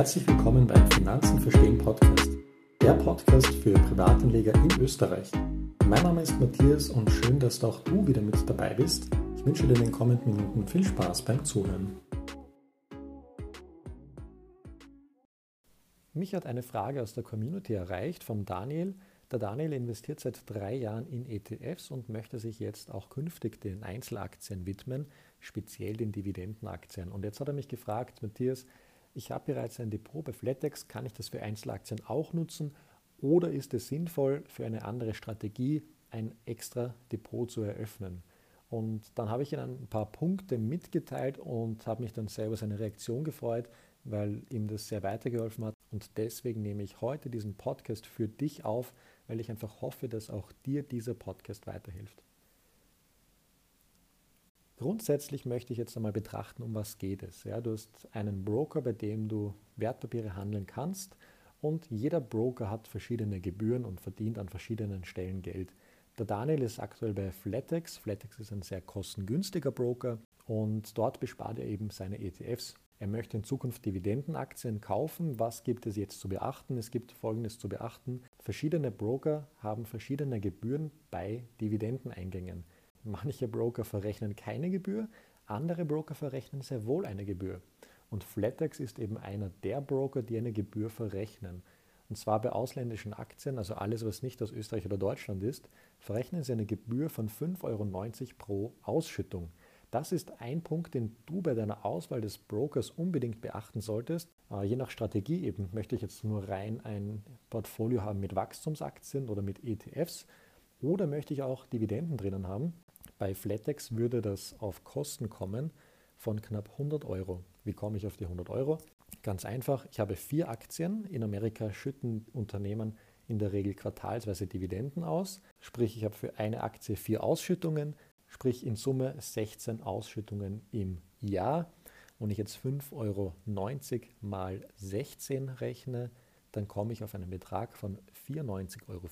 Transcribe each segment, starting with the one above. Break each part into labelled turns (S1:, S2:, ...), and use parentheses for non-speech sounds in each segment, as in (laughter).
S1: Herzlich willkommen beim Finanzen verstehen Podcast, der Podcast für Privatanleger in Österreich. Mein Name ist Matthias und schön, dass auch du wieder mit dabei bist. Ich wünsche dir in den kommenden Minuten viel Spaß beim Zuhören. Mich hat eine Frage aus der Community erreicht vom Daniel. Der Daniel investiert seit drei Jahren in ETFs und möchte sich jetzt auch künftig den Einzelaktien widmen, speziell den Dividendenaktien. Und jetzt hat er mich gefragt, Matthias, ich habe bereits ein Depot bei Flatex, kann ich das für Einzelaktien auch nutzen oder ist es sinnvoll, für eine andere Strategie ein extra Depot zu eröffnen? Und dann habe ich ihm ein paar Punkte mitgeteilt und habe mich dann selber seine Reaktion gefreut, weil ihm das sehr weitergeholfen hat. Und deswegen nehme ich heute diesen Podcast für dich auf, weil ich einfach hoffe, dass auch dir dieser Podcast weiterhilft. Grundsätzlich möchte ich jetzt einmal betrachten, um was geht es. Ja, du hast einen Broker, bei dem du Wertpapiere handeln kannst und jeder Broker hat verschiedene Gebühren und verdient an verschiedenen Stellen Geld. Der Daniel ist aktuell bei Flatex. Flatex ist ein sehr kostengünstiger Broker und dort bespart er eben seine ETFs. Er möchte in Zukunft Dividendenaktien kaufen. Was gibt es jetzt zu beachten? Es gibt Folgendes zu beachten. Verschiedene Broker haben verschiedene Gebühren bei Dividendeneingängen. Manche Broker verrechnen keine Gebühr, andere Broker verrechnen sehr wohl eine Gebühr. Und Flatex ist eben einer der Broker, die eine Gebühr verrechnen. Und zwar bei ausländischen Aktien, also alles, was nicht aus Österreich oder Deutschland ist, verrechnen sie eine Gebühr von 5,90 Euro pro Ausschüttung. Das ist ein Punkt, den du bei deiner Auswahl des Brokers unbedingt beachten solltest. Äh, je nach Strategie eben möchte ich jetzt nur rein ein Portfolio haben mit Wachstumsaktien oder mit ETFs oder möchte ich auch Dividenden drinnen haben. Bei Flatex würde das auf Kosten kommen von knapp 100 Euro. Wie komme ich auf die 100 Euro? Ganz einfach, ich habe vier Aktien. In Amerika schütten Unternehmen in der Regel quartalsweise Dividenden aus. Sprich, ich habe für eine Aktie vier Ausschüttungen, sprich in Summe 16 Ausschüttungen im Jahr. Wenn ich jetzt 5,90 Euro mal 16 rechne, dann komme ich auf einen Betrag von 94,40 Euro.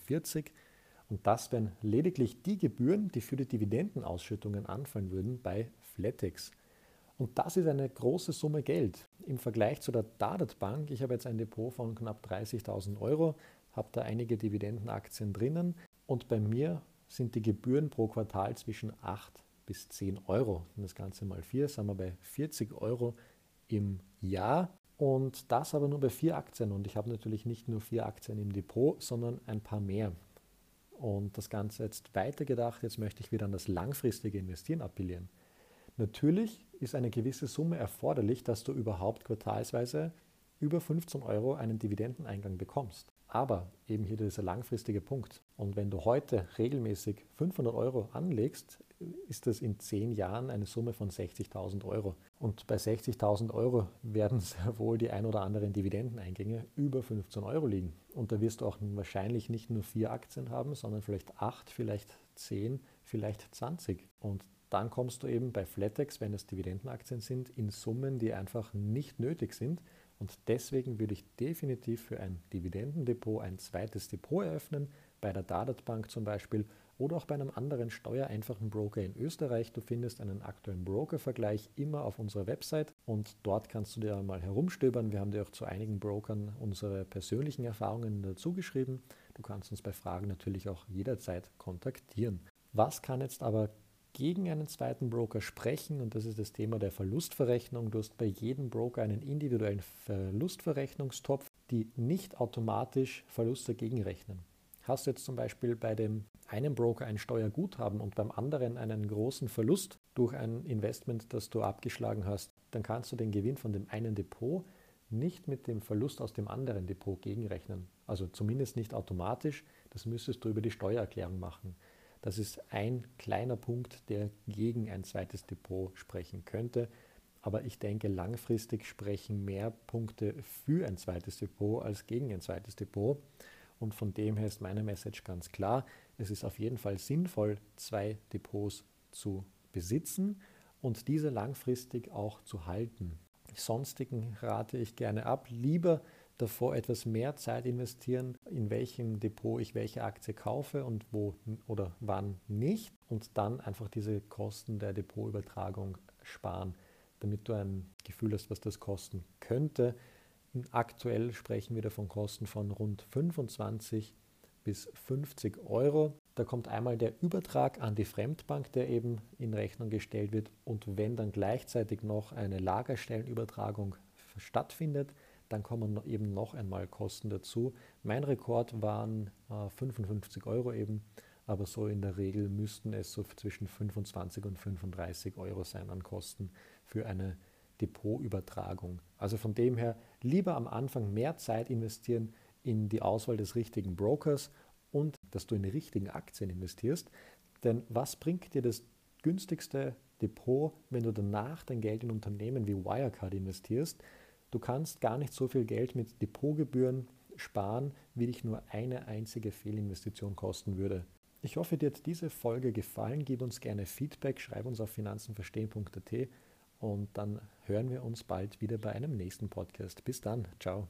S1: Und das wären lediglich die Gebühren, die für die Dividendenausschüttungen anfallen würden bei Flatex. Und das ist eine große Summe Geld. Im Vergleich zu der Dadat Bank, ich habe jetzt ein Depot von knapp 30.000 Euro, habe da einige Dividendenaktien drinnen und bei mir sind die Gebühren pro Quartal zwischen 8 bis 10 Euro. Und das Ganze mal 4 sind wir bei 40 Euro im Jahr. Und das aber nur bei vier Aktien. Und ich habe natürlich nicht nur vier Aktien im Depot, sondern ein paar mehr und das Ganze jetzt weitergedacht, jetzt möchte ich wieder an das langfristige Investieren appellieren. Natürlich ist eine gewisse Summe erforderlich, dass du überhaupt quartalsweise über 15 Euro einen Dividendeneingang bekommst. Aber eben hier dieser langfristige Punkt. Und wenn du heute regelmäßig 500 Euro anlegst, ist das in 10 Jahren eine Summe von 60.000 Euro. Und bei 60.000 Euro werden (laughs) sehr wohl die ein oder anderen Dividendeneingänge über 15 Euro liegen. Und da wirst du auch wahrscheinlich nicht nur vier Aktien haben, sondern vielleicht acht, vielleicht zehn, vielleicht 20. Und dann kommst du eben bei Flatex, wenn es Dividendenaktien sind, in Summen, die einfach nicht nötig sind. Und deswegen würde ich definitiv für ein Dividendendepot ein zweites Depot eröffnen, bei der Dadat Bank zum Beispiel oder auch bei einem anderen steuereinfachen Broker in Österreich. Du findest einen aktuellen Broker-Vergleich immer auf unserer Website und dort kannst du dir mal herumstöbern. Wir haben dir auch zu einigen Brokern unsere persönlichen Erfahrungen dazu geschrieben. Du kannst uns bei Fragen natürlich auch jederzeit kontaktieren. Was kann jetzt aber gegen einen zweiten Broker sprechen und das ist das Thema der Verlustverrechnung. Du hast bei jedem Broker einen individuellen Verlustverrechnungstopf, die nicht automatisch Verluste gegenrechnen. Hast du jetzt zum Beispiel bei dem einen Broker ein Steuerguthaben und beim anderen einen großen Verlust durch ein Investment, das du abgeschlagen hast, dann kannst du den Gewinn von dem einen Depot nicht mit dem Verlust aus dem anderen Depot gegenrechnen. Also zumindest nicht automatisch. Das müsstest du über die Steuererklärung machen. Das ist ein kleiner Punkt, der gegen ein zweites Depot sprechen könnte. Aber ich denke, langfristig sprechen mehr Punkte für ein zweites Depot als gegen ein zweites Depot. Und von dem her ist meine Message ganz klar. Es ist auf jeden Fall sinnvoll, zwei Depots zu besitzen und diese langfristig auch zu halten. Sonstigen rate ich gerne ab. Lieber davor etwas mehr Zeit investieren, in welchem Depot ich welche Aktie kaufe und wo oder wann nicht und dann einfach diese Kosten der Depotübertragung sparen, damit du ein Gefühl hast, was das kosten könnte Aktuell sprechen wir davon Kosten von rund 25 bis 50 Euro. Da kommt einmal der Übertrag an die Fremdbank, der eben in Rechnung gestellt wird. Und wenn dann gleichzeitig noch eine Lagerstellenübertragung stattfindet, dann kommen eben noch einmal Kosten dazu. Mein Rekord waren äh, 55 Euro eben, aber so in der Regel müssten es so zwischen 25 und 35 Euro sein an Kosten für eine Depotübertragung. Also von dem her lieber am Anfang mehr Zeit investieren in die Auswahl des richtigen Brokers und dass du in die richtigen Aktien investierst. Denn was bringt dir das günstigste Depot, wenn du danach dein Geld in Unternehmen wie Wirecard investierst? Du kannst gar nicht so viel Geld mit Depotgebühren sparen, wie dich nur eine einzige Fehlinvestition kosten würde. Ich hoffe, dir hat diese Folge gefallen. Gib uns gerne Feedback, schreib uns auf finanzenverstehen.at und dann hören wir uns bald wieder bei einem nächsten Podcast. Bis dann, ciao.